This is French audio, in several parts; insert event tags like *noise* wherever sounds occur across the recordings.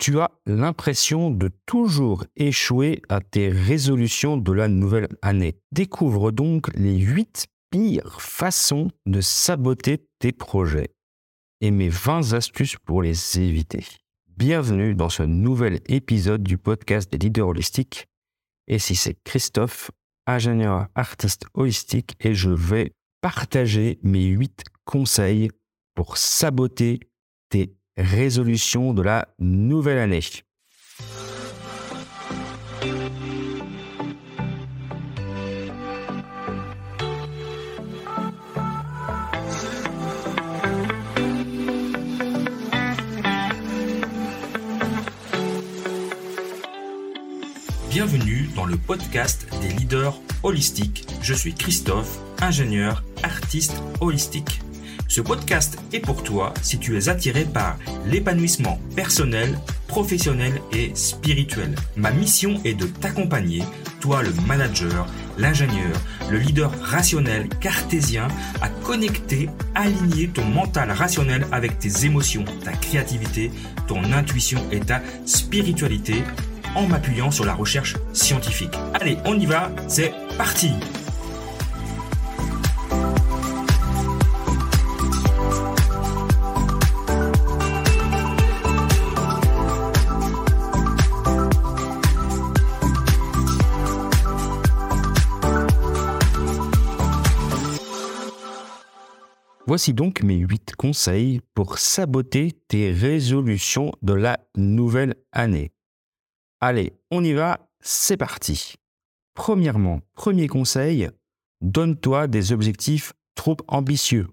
Tu as l'impression de toujours échouer à tes résolutions de la nouvelle année. Découvre donc les 8 pires façons de saboter tes projets et mes 20 astuces pour les éviter. Bienvenue dans ce nouvel épisode du podcast des leaders holistiques. Et si c'est Christophe, ingénieur artiste holistique, et je vais partager mes 8 conseils pour saboter tes résolutions de la nouvelle année. Bienvenue dans le podcast des leaders holistiques. Je suis Christophe, ingénieur, artiste holistique. Ce podcast est pour toi si tu es attiré par l'épanouissement personnel, professionnel et spirituel. Ma mission est de t'accompagner, toi le manager, l'ingénieur, le leader rationnel cartésien, à connecter, aligner ton mental rationnel avec tes émotions, ta créativité, ton intuition et ta spiritualité en m'appuyant sur la recherche scientifique. Allez, on y va, c'est parti Voici donc mes 8 conseils pour saboter tes résolutions de la nouvelle année. Allez, on y va, c'est parti. Premièrement, premier conseil, donne-toi des objectifs trop ambitieux.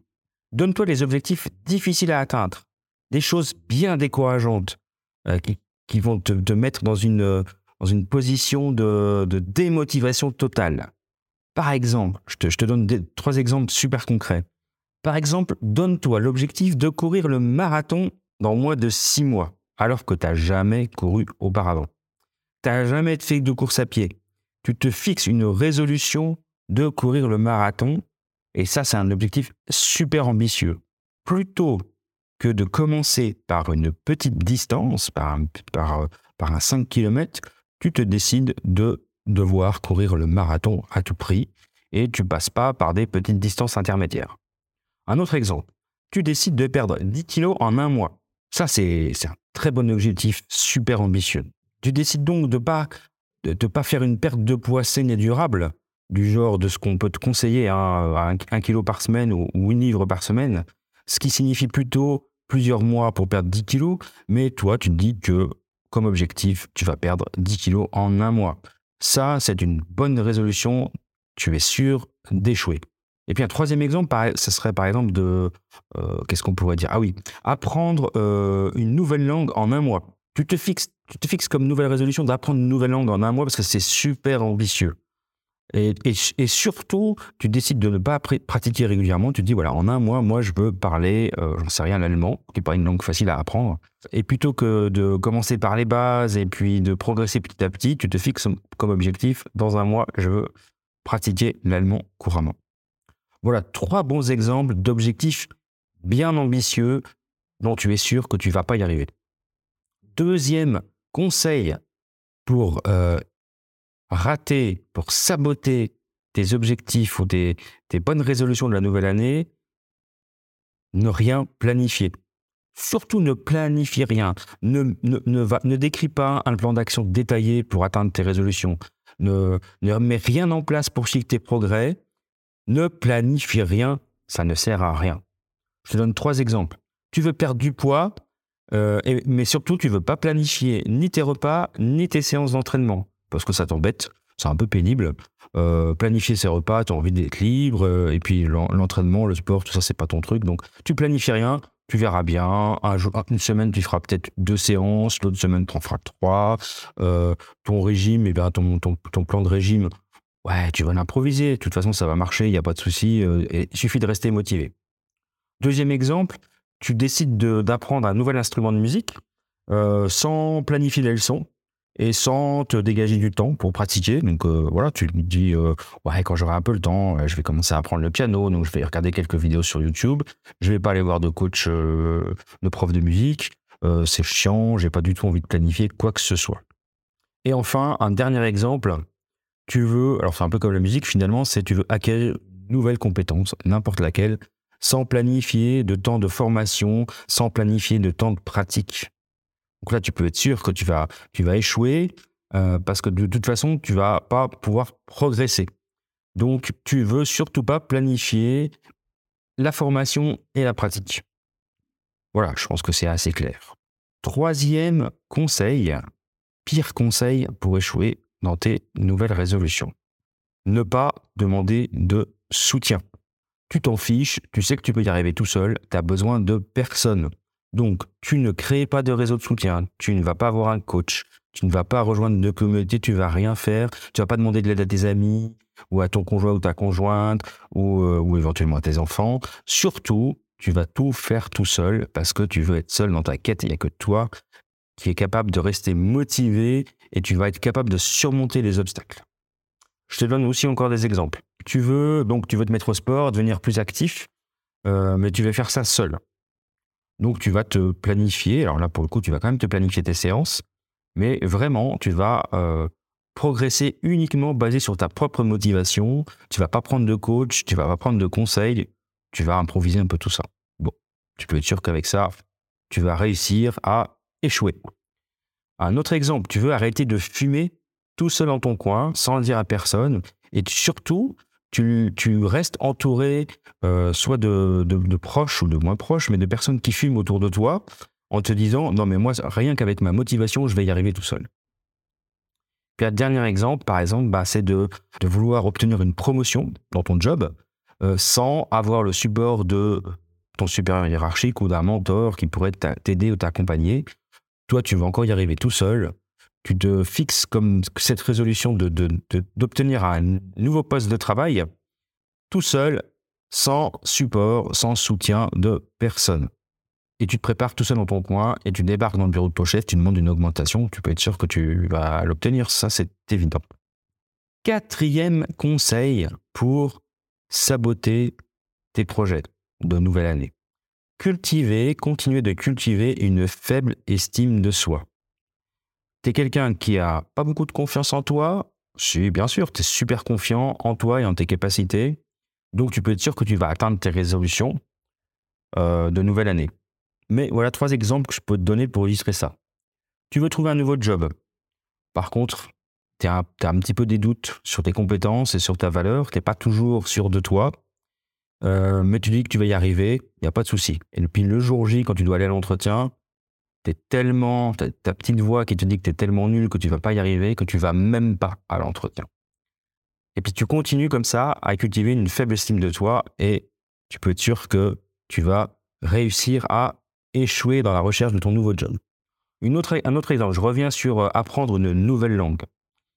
Donne-toi des objectifs difficiles à atteindre, des choses bien décourageantes euh, qui, vont te, mettre dans une, dans une position de, démotivation totale. Par exemple, je te, donne trois exemples super concrets. Par exemple, donne-toi l'objectif de courir le marathon dans moins de six mois, alors que tu n'as jamais couru auparavant tu n'as jamais fait de course à pied, tu te fixes une résolution de courir le marathon, et ça, c'est un objectif super ambitieux. Plutôt que de commencer par une petite distance, par un, par, par un 5 km, tu te décides de devoir courir le marathon à tout prix et tu passes pas par des petites distances intermédiaires. Un autre exemple, tu décides de perdre 10 kilos en un mois. Ça, c'est un très bon objectif, super ambitieux. Tu décides donc de ne pas, faire une perte de poids saine et durable, du genre de ce qu'on peut te conseiller à, un, kilo par semaine ou, une livre par semaine, ce qui signifie plutôt plusieurs mois pour perdre 10 kilos, mais toi, tu te dis que comme objectif, tu vas perdre 10 kilos en un mois. Ça, c'est une bonne résolution, tu es sûr d'échouer. Et puis un troisième exemple, ce serait par exemple de, euh, qu'est-ce qu'on pourrait dire? Ah oui, apprendre euh, une nouvelle langue en un mois. Tu te fixes tu te fixes comme nouvelle résolution d'apprendre une nouvelle langue en un mois parce que c'est super ambitieux. Et, surtout, tu décides de ne pas pratiquer régulièrement. Tu te dis, voilà, en un mois, moi, je veux parler, euh, j'en sais rien, l'allemand, qui n'est pas une langue facile à apprendre. Et plutôt que de commencer par les bases et puis de progresser petit à petit, tu te fixes comme objectif, dans un mois, je veux pratiquer l'allemand couramment. Voilà trois bons exemples d'objectifs bien ambitieux dont tu es sûr que tu ne vas pas y arriver. Deuxième conseil pour euh, rater, pour saboter tes objectifs ou tes, bonnes résolutions de la nouvelle année, ne rien planifier. Surtout ne planifie rien. Ne, ne, va, ne décris pas un plan d'action détaillé pour atteindre tes résolutions. Ne, ne mets rien en place pour suivre tes progrès. Ne planifie rien, ça ne sert à rien. Je te donne trois exemples. Tu veux perdre du poids, euh, mais surtout, tu veux pas planifier ni tes repas, ni tes séances d'entraînement, parce que ça t'embête, c'est un peu pénible. Euh, planifier ses repas, tu as envie d'être libre, euh, et puis l'entraînement, le sport, tout ça, c'est pas ton truc. Donc, tu planifies rien, tu verras bien. Une semaine, tu feras peut-être deux séances, l'autre semaine, tu en feras trois. ton régime, et eh bien, ton, plan de régime, ouais, tu vas l'improviser. De toute façon, ça va marcher, il n'y a pas de souci. il suffit de rester motivé. Deuxième exemple, tu décides d'apprendre un nouvel instrument de musique euh, sans planifier les leçons et sans te dégager du temps pour pratiquer. Donc euh, voilà, tu te dis, euh, ouais, quand j'aurai un peu le temps, je vais commencer à apprendre le piano, donc je vais regarder quelques vidéos sur YouTube. Je vais pas aller voir de coach, de prof de musique. euh, c'est chiant, j'ai pas du tout envie de planifier quoi que ce soit. Et enfin, un dernier exemple, tu veux, alors c'est un peu comme la musique finalement, c'est tu veux acquérir une nouvelle compétence, n'importe laquelle, sans planifier de temps de formation, sans planifier de temps de pratique. Donc là, tu peux être sûr que tu vas, tu vas échouer euh, parce que de toute façon, tu vas pas pouvoir progresser. Donc, tu veux surtout pas planifier la formation et la pratique. Voilà, je pense que c'est assez clair. Troisième conseil, pire conseil pour échouer dans tes nouvelles résolutions. Ne pas demander de soutien. Tu t'en fiches, tu sais que tu peux y arriver tout seul, tu as besoin de personne. Donc, tu ne crées pas de réseau de soutien, tu ne vas pas avoir un coach, tu ne vas pas rejoindre une communauté, tu vas rien faire, tu vas pas demander de l'aide à tes amis ou à ton conjoint ou ta conjointe ou, euh, ou éventuellement à tes enfants. Surtout, tu vas tout faire tout seul parce que tu veux être seul dans ta quête. Il n'y a que toi qui est capable de rester motivé et tu vas être capable de surmonter les obstacles. Je te donne aussi encore des exemples. Tu veux donc tu veux te mettre au sport, devenir plus actif, euh, mais tu veux faire ça seul. Donc tu vas te planifier. Alors là pour le coup tu vas quand même te planifier tes séances, mais vraiment tu vas euh, progresser uniquement basé sur ta propre motivation. Tu vas pas prendre de coach, tu vas pas prendre de conseils, tu vas improviser un peu tout ça. Bon, tu peux être sûr qu'avec ça tu vas réussir à échouer. Un autre exemple, tu veux arrêter de fumer tout seul dans ton coin, sans le dire à personne, et surtout, tu, restes entouré euh, soit de, proches ou de moins proches, mais de personnes qui fument autour de toi, en te disant, non mais moi, rien qu'avec ma motivation, je vais y arriver tout seul. Puis un dernier exemple, par exemple, bah, c'est de, vouloir obtenir une promotion dans ton job euh, sans avoir le support de ton supérieur hiérarchique ou d'un mentor qui pourrait t'aider ou t'accompagner. Toi, tu vas encore y arriver tout seul. Tu te fixes comme cette résolution d'obtenir un nouveau poste de travail tout seul, sans support, sans soutien de personne. Et tu te prépares tout seul dans ton coin et tu débarques dans le bureau de ton chef, tu demandes une augmentation, tu peux être sûr que tu vas l'obtenir, ça c'est évident. Quatrième conseil pour saboter tes projets de nouvelle année cultiver, continuer de cultiver une faible estime de soi. Tu es quelqu'un qui a pas beaucoup de confiance en toi, si bien sûr, tu es super confiant en toi et en tes capacités, donc tu peux être sûr que tu vas atteindre tes résolutions euh, de nouvelle année. Mais voilà trois exemples que je peux te donner pour illustrer ça. Tu veux trouver un nouveau job. Par contre, tu as, as, un petit peu des doutes sur tes compétences et sur ta valeur, tu n'es pas toujours sûr de toi. Euh, mais tu dis que tu vas y arriver, il n'y a pas de souci. Et puis le jour J, quand tu dois aller à l'entretien, tu es tellement, ta, ta petite voix qui te dit que tu es tellement nul que tu vas pas y arriver, que tu vas même pas à l'entretien. Et puis tu continues comme ça à cultiver une faible estime de toi et tu peux être sûr que tu vas réussir à échouer dans la recherche de ton nouveau job. Une autre, un autre exemple, je reviens sur euh, apprendre une nouvelle langue.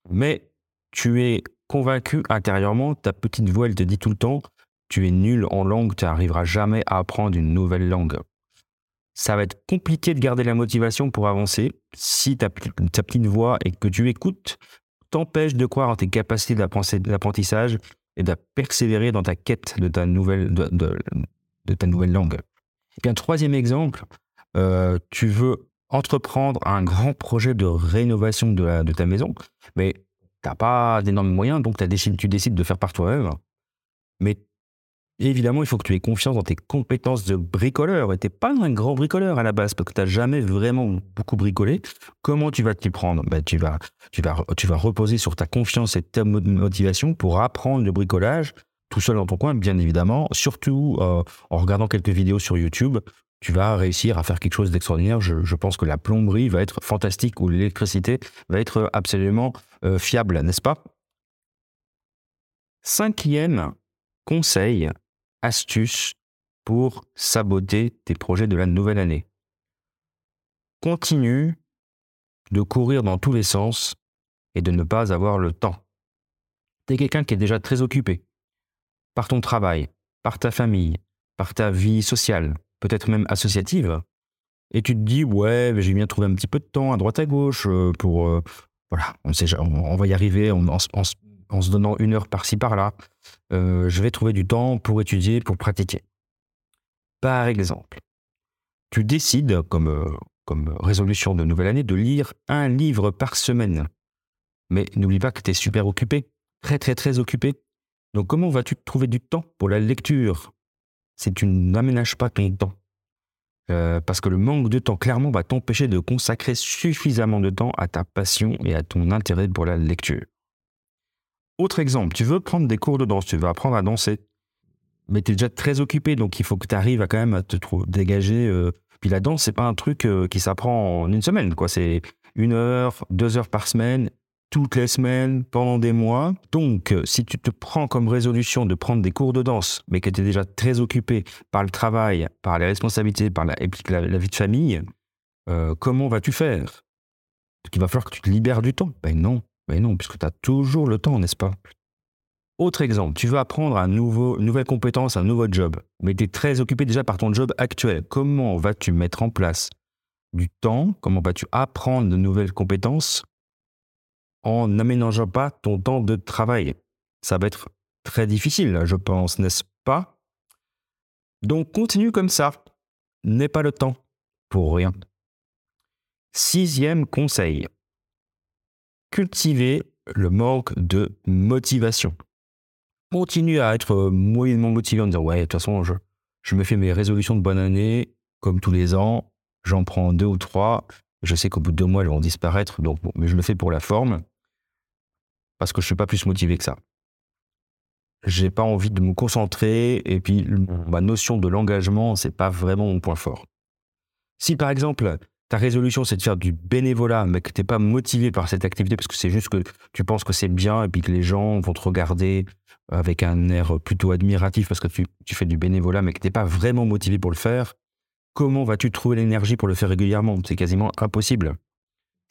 Mais tu es convaincu intérieurement, ta petite voix, elle te dit tout le temps, tu es nul en langue, tu n'arriveras jamais à apprendre une nouvelle langue. Ça va être compliqué de garder la motivation pour avancer si ta, petite voix et que tu écoutes t'empêche de croire en tes capacités d'apprentissage et de persévérer dans ta quête de ta nouvelle, de, ta nouvelle langue. Et puis un troisième exemple, euh, tu veux entreprendre un grand projet de rénovation de, ta maison, mais tu n'as pas d'énormes moyens, donc tu décides de faire par toi-même. Mais évidemment, il faut que tu aies confiance dans tes compétences de bricoleur. Et tu n'es pas un grand bricoleur à la base, parce que tu n'as jamais vraiment beaucoup bricolé. Comment tu vas t'y prendre? Ben, tu vas reposer sur ta confiance et ta motivation pour apprendre le bricolage tout seul dans ton coin, bien évidemment. Surtout euh, en regardant quelques vidéos sur YouTube, tu vas réussir à faire quelque chose d'extraordinaire. Je, pense que la plomberie va être fantastique ou l'électricité va être absolument euh, fiable, n'est-ce pas? Cinquième conseil, astuces pour saboter tes projets de la nouvelle année. Continue de courir dans tous les sens et de ne pas avoir le temps. Tu es quelqu'un qui est déjà très occupé par ton travail, par ta famille, par ta vie sociale, peut-être même associative. Et tu te dis, ouais, j'ai bien trouvé un petit peu de temps à droite à gauche euh, pour... Euh, voilà, on, sait, on, va y arriver, on, en se donnant une heure par-ci par-là, euh, je vais trouver du temps pour étudier, pour pratiquer. Par exemple, tu décides, comme, euh, comme résolution de nouvelle année, de lire un livre par semaine. Mais n'oublie pas que tu es super occupé, très très très occupé. Donc comment vas-tu trouver du temps pour la lecture? Si tu n'aménages pas ton temps euh, Parce que le manque de temps, clairement, va t'empêcher de consacrer suffisamment de temps à ta passion et à ton intérêt pour la lecture. Autre exemple, tu veux prendre des cours de danse, tu veux apprendre à danser, mais tu es déjà très occupé, donc il faut que tu arrives à quand même te dégager. Euh, puis la danse, c'est pas un truc euh, qui s'apprend en une semaine, quoi. C'est une heure, deux heures par semaine, toutes les semaines, pendant des mois. Donc, euh, si tu te prends comme résolution de prendre des cours de danse, mais que tu es déjà très occupé par le travail, par les responsabilités, par la, la, vie de famille, comment vas-tu faire? Il va falloir que tu te libères du temps. Ben non. Mais non, puisque tu as toujours le temps, n'est-ce pas? Autre exemple, tu veux apprendre une nouvelle compétence, un nouveau job, mais tu es très occupé déjà par ton job actuel. Comment vas-tu mettre en place du temps? Comment vas-tu apprendre de nouvelles compétences? En n'aménageant pas ton temps de travail Ça va être très difficile, je pense, n'est-ce pas? Donc continue comme ça. N'aie pas le temps pour rien. Sixième conseil cultiver le manque de motivation. Continue à être moyennement motivé en disant Ouais, de toute façon, je, je me fais mes résolutions de bonne année, comme tous les ans, j'en prends deux ou trois. Je sais qu'au bout de deux mois, elles vont disparaître, donc, mais je le fais pour la forme, parce que je ne suis pas plus motivé que ça. J'ai pas envie de me concentrer, et puis ma notion de l'engagement, c'est pas vraiment mon point fort. Si par exemple, ta résolution, c'est de faire du bénévolat, mais que tu n'es pas motivé par cette activité parce que c'est juste que tu penses que c'est bien et puis que les gens vont te regarder avec un air plutôt admiratif parce que tu, fais du bénévolat, mais que tu n'es pas vraiment motivé pour le faire, comment vas-tu trouver l'énergie pour le faire régulièrement? C'est quasiment impossible.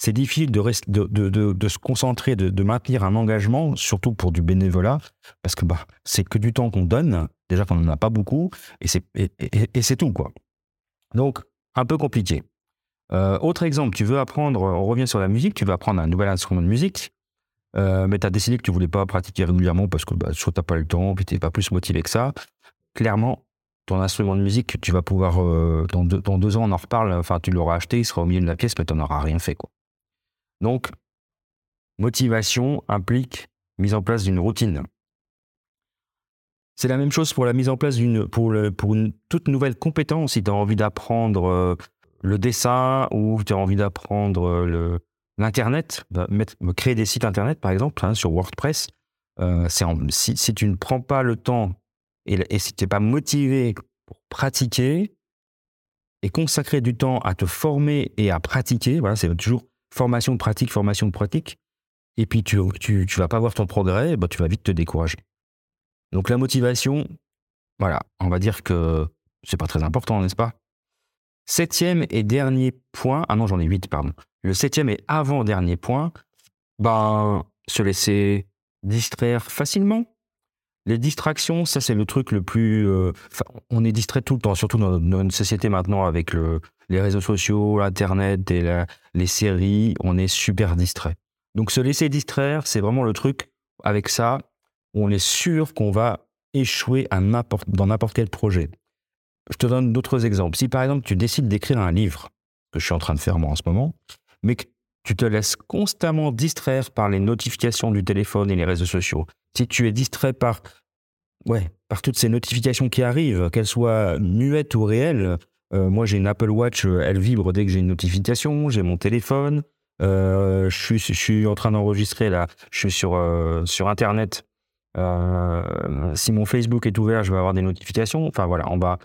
C'est difficile de, de, se concentrer, de, maintenir un engagement, surtout pour du bénévolat, parce que bah, c'est que du temps qu'on donne, déjà qu'on n'en a pas beaucoup, et c'est, et c'est tout. quoi. Donc, un peu compliqué. Euh, autre exemple, tu veux apprendre, on revient sur la musique, tu veux apprendre un nouvel instrument de musique, euh, mais tu as décidé que tu voulais pas pratiquer régulièrement parce que bah, soit tu n'as pas le temps, puis tu n'es pas plus motivé que ça. Clairement, ton instrument de musique, tu vas pouvoir, euh, dans, deux, ans, on en reparle, enfin, tu l'auras acheté, il sera au milieu de la pièce, mais tu n'en auras rien fait. Quoi. Donc, motivation implique mise en place d'une routine. C'est la même chose pour la mise en place d'une pour, une toute nouvelle compétence. Si tu as envie d'apprendre le dessin ou tu as envie d'apprendre euh, l'Internet, bah, créer des sites Internet par exemple hein, sur WordPress, euh, si, si, tu ne prends pas le temps et, si tu n'es pas motivé pour pratiquer et consacrer du temps à te former et à pratiquer, voilà, c'est toujours formation, pratique, formation, pratique, et puis tu ne tu, tu, vas pas voir ton progrès, bah, tu vas vite te décourager. Donc la motivation, voilà, on va dire que c'est pas très important, n'est-ce pas? Septième et dernier point, ah non j'en ai huit, pardon. Le septième et avant-dernier point, ben, se laisser distraire facilement. Les distractions, ça c'est le truc le plus... Euh, on est distrait tout le temps, surtout dans, notre société maintenant avec le, les réseaux sociaux, l'Internet et les séries, on est super distrait. Donc se laisser distraire, c'est vraiment le truc avec ça, on est sûr qu'on va échouer dans n'importe quel projet. Je te donne d'autres exemples. Si par exemple tu décides d'écrire un livre, que je suis en train de faire moi en ce moment, mais que tu te laisses constamment distraire par les notifications du téléphone et les réseaux sociaux, si tu es distrait par, ouais, par toutes ces notifications qui arrivent, qu'elles soient muettes ou réelles, euh, moi j'ai une Apple Watch, elle vibre dès que j'ai une notification, j'ai mon téléphone, euh, je, suis, en train d'enregistrer là, je suis sur, euh, sur Internet. si mon Facebook est ouvert, je vais avoir des notifications. Enfin voilà, on va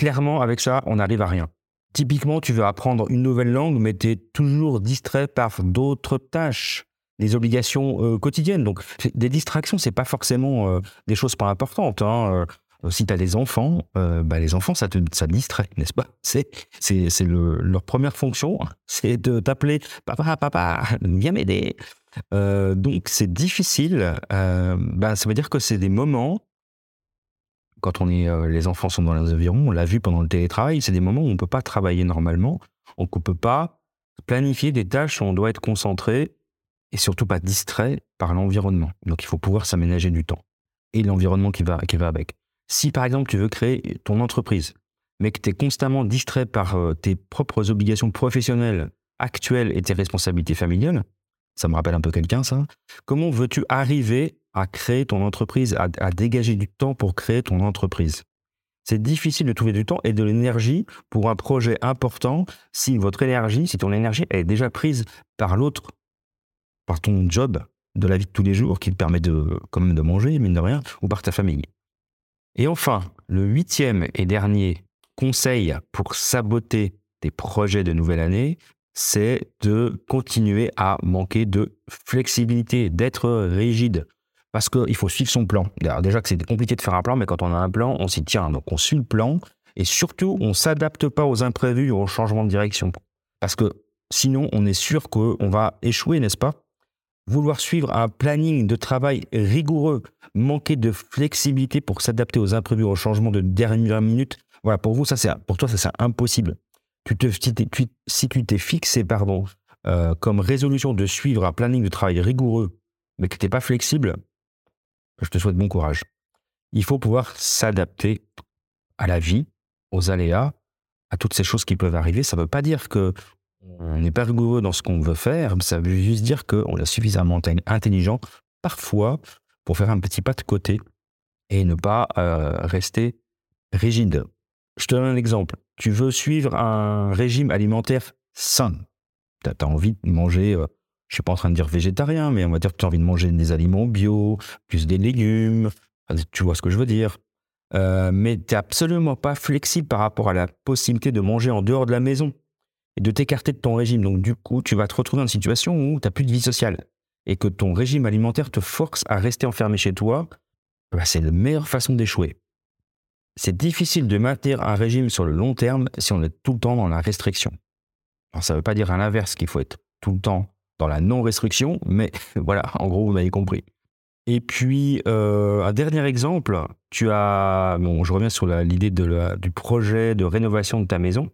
clairement, avec ça, on n'arrive à rien. Typiquement, tu veux apprendre une nouvelle langue, mais tu es toujours distrait par d'autres tâches, des obligations euh, quotidiennes. Donc, des distractions, c'est pas forcément euh, des choses pas importantes. Hein. Euh, si tu as des enfants, bah, les enfants, ça te ça distrait, n'est-ce pas? C'est c'est leur première fonction, c'est de t'appeler papa, papa, viens m'aider. donc, c'est difficile. Bah, ça veut dire que c'est des moments quand on est, euh, les enfants sont dans les environs, on l'a vu pendant le télétravail, c'est des moments où on ne peut pas travailler normalement, on ne peut pas planifier des tâches où on doit être concentré et surtout pas distrait par l'environnement. Donc il faut pouvoir s'aménager du temps et l'environnement qui va, qui va avec. Si par exemple tu veux créer ton entreprise, mais que tu es constamment distrait par euh, tes propres obligations professionnelles actuelles et tes responsabilités familiales, ça me rappelle un peu quelqu'un ça, comment veux-tu arriver à créer ton entreprise, à, à dégager du temps pour créer ton entreprise c'est difficile de trouver du temps et de l'énergie pour un projet important si votre énergie, si ton énergie est déjà prise par l'autre, par ton job de la vie de tous les jours qui te permet de, quand même de manger, mine de rien, ou par ta famille. Et enfin, le huitième et dernier conseil pour saboter tes projets de nouvelle année, c'est de continuer à manquer de flexibilité, d'être rigide. Parce qu'il faut suivre son plan. déjà que c'est compliqué de faire un plan, mais quand on a un plan, on s'y tient. Donc on suit le plan et surtout, on ne s'adapte pas aux imprévus ou aux changements de direction. Parce que sinon, on est sûr qu'on va échouer, n'est-ce pas? Vouloir suivre un planning de travail rigoureux, manquer de flexibilité pour s'adapter aux imprévus, aux changements de dernière minute, voilà, pour vous, ça c'est, pour toi, ça c'est impossible. Tu te, si, tu t'es fixé, pardon, euh, comme résolution de suivre un planning de travail rigoureux, mais que tu n'es pas flexible, je te souhaite bon courage. Il faut pouvoir s'adapter à la vie, aux aléas, à toutes ces choses qui peuvent arriver. Ça ne veut pas dire que on n'est pas rigoureux dans ce qu'on veut faire, ça veut juste dire qu'on est suffisamment intelligent parfois pour faire un petit pas de côté et ne pas euh, rester rigide. Je te donne un exemple. Tu veux suivre un régime alimentaire sain. Tu as, envie de manger, euh, je suis pas en train de dire végétarien, mais on va dire que tu as envie de manger des aliments bio, plus des légumes. Tu vois ce que je veux dire. Euh, mais tu n'es absolument pas flexible par rapport à la possibilité de manger en dehors de la maison et de t'écarter de ton régime. Donc du coup, tu vas te retrouver dans une situation où tu n'as plus de vie sociale et que ton régime alimentaire te force à rester enfermé chez toi. Bah, c'est la meilleure façon d'échouer. C'est difficile de maintenir un régime sur le long terme si on est tout le temps dans la restriction. Alors, ça ne veut pas dire à l'inverse qu'il faut être tout le temps dans la non-restriction, mais *laughs* voilà, en gros, vous m'avez compris. Et puis, euh, un dernier exemple, tu as, bon, je reviens sur l'idée du projet de rénovation de ta maison.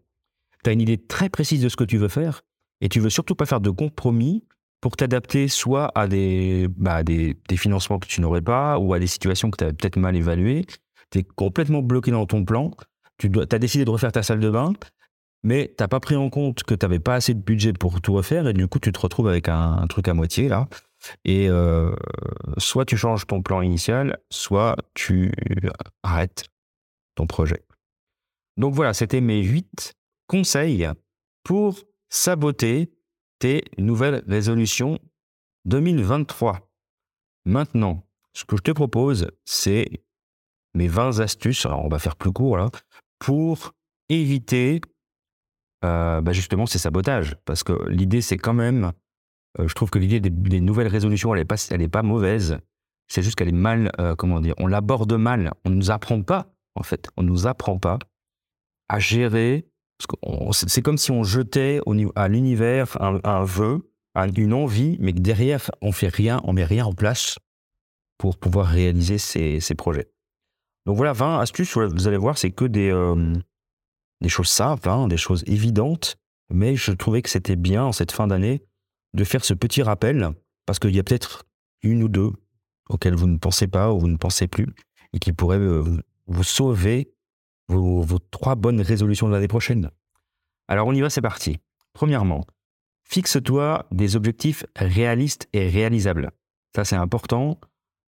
Tu as une idée très précise de ce que tu veux faire et tu veux surtout pas faire de compromis pour t'adapter soit à des, bah, des, des, financements que tu n'aurais pas ou à des situations que tu as peut-être mal évaluées tu es complètement bloqué dans ton plan, tu dois, as décidé de refaire ta salle de bain, mais tu n'as pas pris en compte que tu n'avais pas assez de budget pour tout refaire, et du coup, tu te retrouves avec un, truc à moitié, là. Et euh, soit tu changes ton plan initial, soit tu arrêtes ton projet. Donc voilà, c'était mes huit conseils pour saboter tes nouvelles résolutions 2023. Maintenant, ce que je te propose, c'est mes 20 astuces, alors on va faire plus court là, pour éviter euh, bah, justement ces sabotages. Parce que l'idée, c'est quand même, euh, je trouve que l'idée des, nouvelles résolutions, elle n'est pas, pas mauvaise. C'est juste qu'elle est mal, euh, comment dire, on l'aborde mal. On ne nous apprend pas, en fait, on ne nous apprend pas à gérer. C'est comme si on jetait au, à l'univers un, vœu, une envie, mais que derrière, on fait rien, on met rien en place pour pouvoir réaliser ces, ces projets. Donc voilà, 20 astuces, vous allez voir, c'est que des, euh, des choses simples, hein, des choses évidentes, mais je trouvais que c'était bien en cette fin d'année de faire ce petit rappel, parce qu'il y a peut-être une ou deux auxquelles vous ne pensez pas ou vous ne pensez plus, et qui pourraient euh, vous sauver vos, vos trois bonnes résolutions de l'année prochaine. Alors on y va, c'est parti. Premièrement, fixe-toi des objectifs réalistes et réalisables. Ça c'est important,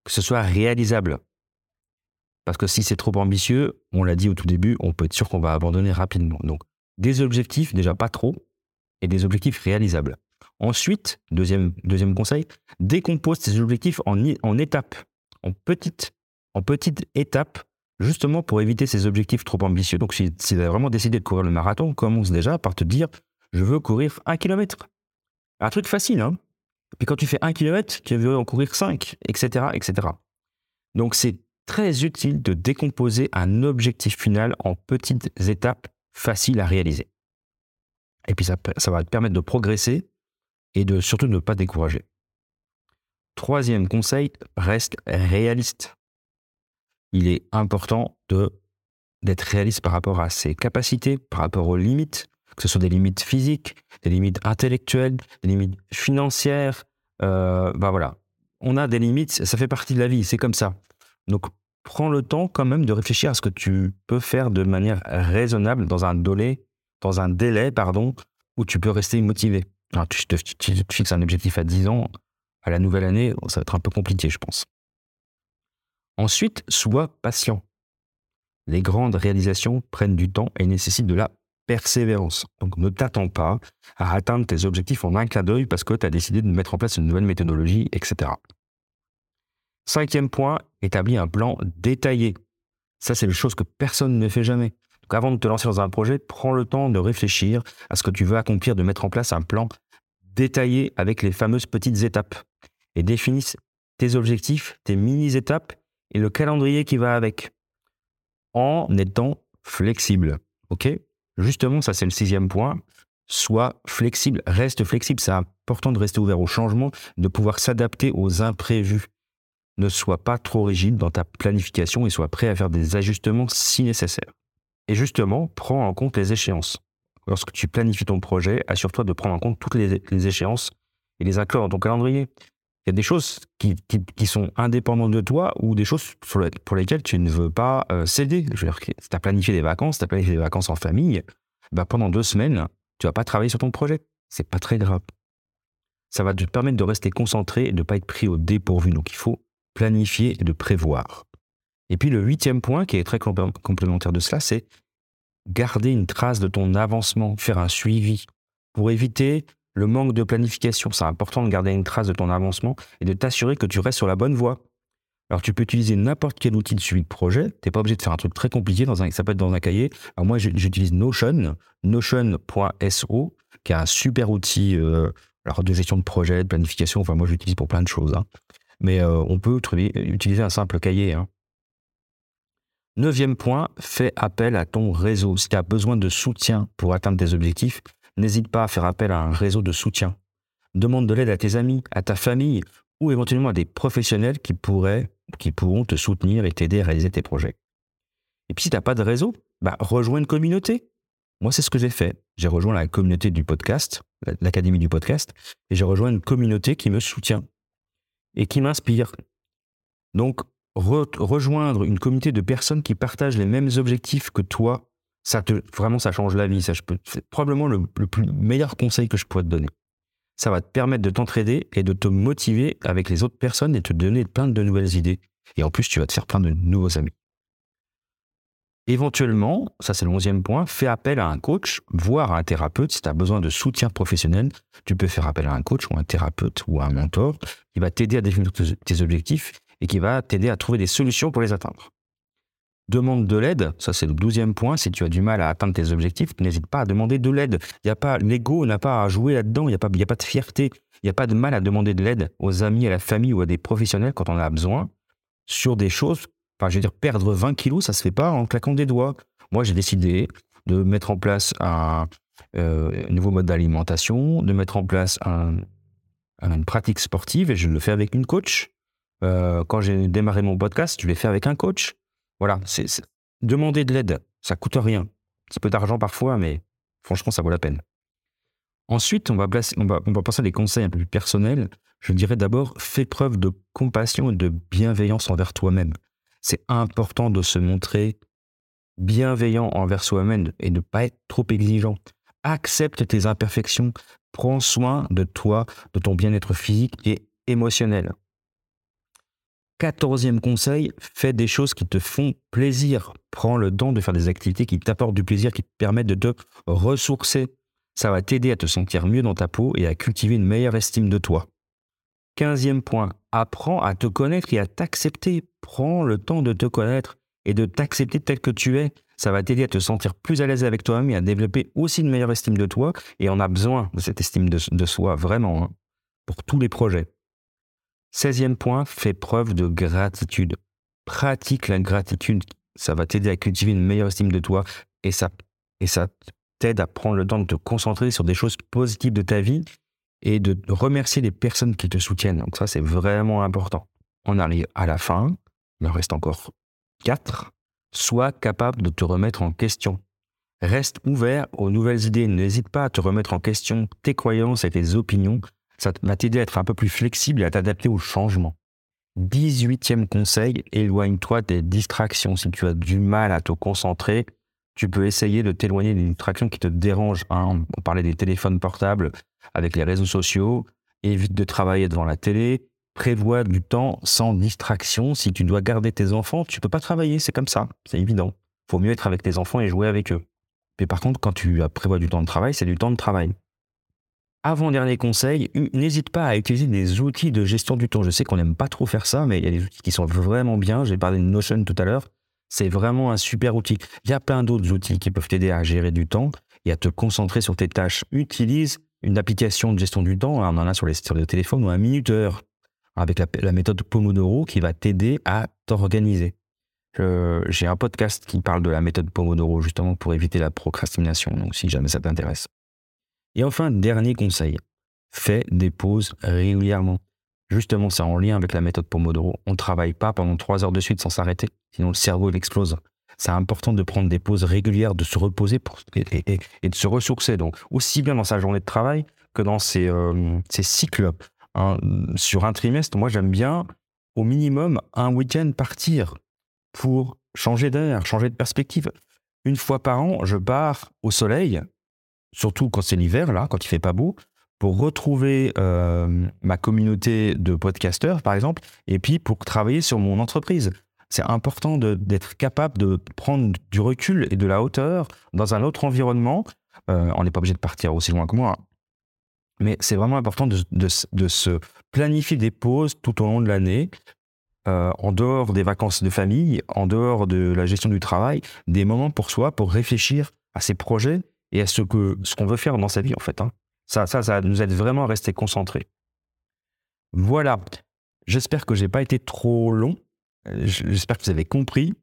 que ce soit réalisable. Parce que si c'est trop ambitieux, on l'a dit au tout début, on peut être sûr qu'on va abandonner rapidement. Donc, des objectifs, déjà pas trop, et des objectifs réalisables. Ensuite, deuxième, deuxième conseil, décompose ces objectifs en, en étapes, en petites, en étapes, justement pour éviter ces objectifs trop ambitieux. Donc, si, tu as vraiment décidé de courir le marathon, commence déjà par te dire, je veux courir un kilomètre. Un truc facile, hein Puis quand tu fais un kilomètre, tu veux en courir cinq, etc., etc. Donc, c'est très utile de décomposer un objectif final en petites étapes faciles à réaliser. Et puis ça, va te permettre de progresser et de surtout ne pas décourager. Troisième conseil, reste réaliste. Il est important d'être réaliste par rapport à ses capacités, par rapport aux limites, que ce soit des limites physiques, des limites intellectuelles, des limites financières. Euh, bah voilà, on a des limites, ça fait partie de la vie, c'est comme ça. Donc prends le temps quand même de réfléchir à ce que tu peux faire de manière raisonnable dans un délai, dans un délai pardon, où tu peux rester motivé. Alors, tu te, fixes un objectif à 10 ans, à la nouvelle année, ça va être un peu compliqué, je pense. Ensuite, sois patient. Les grandes réalisations prennent du temps et nécessitent de la persévérance. Donc ne t'attends pas à atteindre tes objectifs en un clin d'œil parce que tu as décidé de mettre en place une nouvelle méthodologie, etc. Cinquième point, établis un plan détaillé. Ça, c'est une chose que personne ne fait jamais. Donc avant de te lancer dans un projet, prends le temps de réfléchir à ce que tu veux accomplir, de mettre en place un plan détaillé avec les fameuses petites étapes. Et définis tes objectifs, tes mini-étapes et le calendrier qui va avec. En étant flexible. OK? Justement, ça c'est le sixième point. Sois flexible, reste flexible. C'est important de rester ouvert au changement, de pouvoir s'adapter aux imprévus ne sois pas trop rigide dans ta planification et sois prêt à faire des ajustements si nécessaire. Et justement, prends en compte les échéances. Lorsque tu planifies ton projet, assure-toi de prendre en compte toutes les, échéances et les inclure dans ton calendrier. Il y a des choses qui, sont indépendantes de toi ou des choses pour lesquelles tu ne veux pas euh, céder. Je veux si tu as planifié des vacances, tu as planifié des vacances en famille, bah pendant deux semaines, tu vas pas travailler sur ton projet. C'est pas très grave. Ça va te permettre de rester concentré et de ne pas être pris au dépourvu. Donc il faut planifier et de prévoir. Et puis le huitième point, qui est très complémentaire de cela, c'est garder une trace de ton avancement, faire un suivi pour éviter le manque de planification. C'est important de garder une trace de ton avancement et de t'assurer que tu restes sur la bonne voie. Alors tu peux utiliser n'importe quel outil de suivi de projet. Tu n'es pas obligé de faire un truc très compliqué, dans un, ça peut être dans un cahier. Alors moi j'utilise Notion, notion.so, qui est un super outil euh, de gestion de projet, de planification. Enfin moi j'utilise pour plein de choses. Hein mais euh, on peut utiliser un simple cahier. Hein. Neuvième point, fais appel à ton réseau. Si tu as besoin de soutien pour atteindre tes objectifs, n'hésite pas à faire appel à un réseau de soutien. Demande de l'aide à tes amis, à ta famille ou éventuellement à des professionnels qui, pourraient, qui pourront te soutenir et t'aider à réaliser tes projets. Et puis si tu n'as pas de réseau, bah, rejoins une communauté. Moi, c'est ce que j'ai fait. J'ai rejoint la communauté du podcast, l'Académie du podcast, et j'ai rejoint une communauté qui me soutient et qui m'inspire. Donc, rejoindre une communauté de personnes qui partagent les mêmes objectifs que toi, ça te, vraiment, ça change la vie. C'est probablement le, plus meilleur conseil que je pourrais te donner. Ça va te permettre de t'entraider et de te motiver avec les autres personnes et te donner plein de nouvelles idées. Et en plus, tu vas te faire plein de nouveaux amis. Éventuellement, ça c'est le onzième point, fais appel à un coach, voire à un thérapeute. Si tu as besoin de soutien professionnel, tu peux faire appel à un coach ou un thérapeute ou un mentor qui va t'aider à définir tes objectifs et qui va t'aider à trouver des solutions pour les atteindre. Demande de l'aide, ça c'est le douzième point. Si tu as du mal à atteindre tes objectifs, n'hésite pas à demander de l'aide. L'ego n'a pas à jouer là-dedans. Il n'y a pas, a pas de fierté. Il n'y a pas de mal à demander de l'aide aux amis, à la famille ou à des professionnels quand on a besoin sur des choses Enfin, je veux dire, perdre 20 kilos, ça se fait pas en claquant des doigts. Moi, j'ai décidé de mettre en place un, euh, nouveau mode d'alimentation, de mettre en place une pratique sportive, et je le fais avec une coach. Euh, quand j'ai démarré mon podcast, je l'ai fait avec un coach. Voilà, demander de l'aide, ça coûte rien. Un petit peu d'argent parfois, mais franchement, ça vaut la peine. Ensuite, on va, on, va, on va passer à des conseils un peu plus personnels. Je dirais d'abord, fais preuve de compassion et de bienveillance envers toi-même c'est important de se montrer bienveillant envers soi-même et de ne pas être trop exigeant. Accepte tes imperfections, prends soin de toi, de ton bien-être physique et émotionnel. Quatorzième conseil, fais des choses qui te font plaisir. Prends le temps de faire des activités qui t'apportent du plaisir, qui te permettent de te ressourcer. Ça va t'aider à te sentir mieux dans ta peau et à cultiver une meilleure estime de toi. Quinzième point, apprends à te connaître et à t'accepter. Prends le temps de te connaître et de t'accepter tel que tu es. Ça va t'aider à te sentir plus à l'aise avec toi-même et à développer aussi une meilleure estime de toi. Et on a besoin de cette estime de, soi, vraiment, hein, pour tous les projets. Seizième point, fais preuve de gratitude. Pratique la gratitude. Ça va t'aider à cultiver une meilleure estime de toi et ça, et ça t'aide à prendre le temps de te concentrer sur des choses positives de ta vie et de remercier les personnes qui te soutiennent. Donc ça, c'est vraiment important. On arrive à la fin, il en reste encore quatre. Sois capable de te remettre en question. Reste ouvert aux nouvelles idées. N'hésite pas à te remettre en question tes croyances et tes opinions. Ça va t'aider à être un peu plus flexible et à t'adapter au changement. 18e conseil, éloigne-toi des distractions. Si tu as du mal à te concentrer, tu peux essayer de t'éloigner des distractions qui te dérangent. Hein. On parlait des téléphones portables avec les réseaux sociaux. Évite de travailler devant la télé. Prévois du temps sans distraction. Si tu dois garder tes enfants, tu peux pas travailler. C'est comme ça. C'est évident. Faut mieux être avec tes enfants et jouer avec eux. Mais par contre, quand tu prévois du temps de travail, c'est du temps de travail. Avant-dernier conseil, n'hésite pas à utiliser des outils de gestion du temps. Je sais qu'on n'aime pas trop faire ça, mais il y a des outils qui sont vraiment bien. J'ai parlé de Notion tout à l'heure. C'est vraiment un super outil. Il y a plein d'autres outils qui peuvent t'aider à gérer du temps et à te concentrer sur tes tâches. Utilise une application de gestion du temps. On en a sur les, sur les téléphones ou un minuteur avec la, méthode Pomodoro qui va t'aider à t'organiser. J'ai un podcast qui parle de la méthode Pomodoro justement pour éviter la procrastination. Donc si jamais ça t'intéresse. Et enfin, dernier conseil, fais des pauses régulièrement. Justement, c'est en lien avec la méthode Pomodoro. On ne travaille pas pendant trois heures de suite sans s'arrêter, sinon le cerveau il explose. C'est important de prendre des pauses régulières, de se reposer et, de se ressourcer. Donc, aussi bien dans sa journée de travail que dans ses, euh, cycles. Hein. Sur un trimestre, moi j'aime bien au minimum un week-end partir pour changer d'air, changer de perspective. Une fois par an, je pars au soleil surtout quand c'est l'hiver, là, quand il fait pas beau, pour retrouver euh, ma communauté de podcasteurs, par exemple, et puis pour travailler sur mon entreprise. C'est important d'être capable de prendre du recul et de la hauteur dans un autre environnement. Euh, on n'est pas obligé de partir aussi loin que moi, mais c'est vraiment important de, se planifier des pauses tout au long de l'année, euh, en dehors des vacances de famille, en dehors de la gestion du travail, des moments pour soi, pour réfléchir à ses projets et à ce que ce qu'on veut faire dans sa vie en fait. Hein. Ça, ça, ça nous aide vraiment à rester concentrés. Voilà. J'espère que j'ai pas été trop long. J'espère que vous avez compris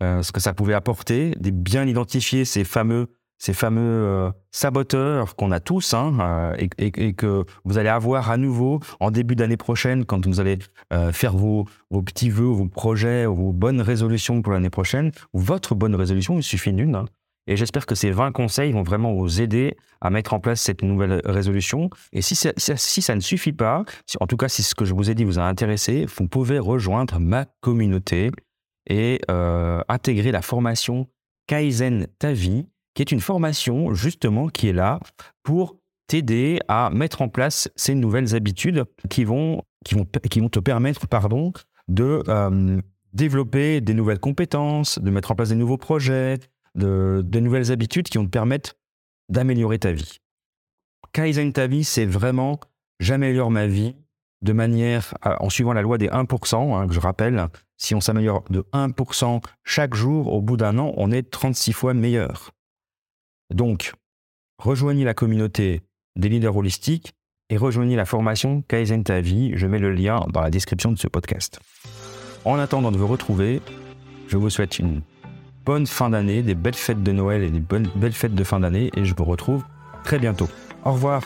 euh, ce que ça pouvait apporter, de bien identifier ces fameux, ces fameux euh, saboteurs qu'on a tous, hein, euh, et, que vous allez avoir à nouveau en début d'année prochaine, quand vous allez faire vos, vos, petits vœux, vos projets, vos bonnes résolutions pour l'année prochaine, votre bonne résolution, il suffit d'une. Hein. Et j'espère que ces 20 conseils vont vraiment vous aider à mettre en place cette nouvelle résolution. Et si ça, ne suffit pas, en tout cas si ce que je vous ai dit vous a intéressé, vous pouvez rejoindre ma communauté et euh, intégrer la formation Kaizen Ta Vie, qui est une formation justement qui est là pour t'aider à mettre en place ces nouvelles habitudes qui vont, qui vont, qui vont te permettre pardon, de euh, développer des nouvelles compétences, de mettre en place des nouveaux projets, de, nouvelles habitudes qui vont te permettre d'améliorer ta vie. Kaizen ta vie, c'est vraiment j'améliore ma vie de manière, en suivant la loi des 1%, hein, que je rappelle, si on s'améliore de 1% chaque jour, au bout d'un an, on est 36 fois meilleur. Donc, rejoignez la communauté des leaders holistiques et rejoignez la formation Kaizen ta vie. Je mets le lien dans la description de ce podcast. En attendant de vous retrouver, je vous souhaite une bonne fin d'année, des belles fêtes de Noël et des bonnes, belles fêtes de fin d'année et je vous retrouve très bientôt. Au revoir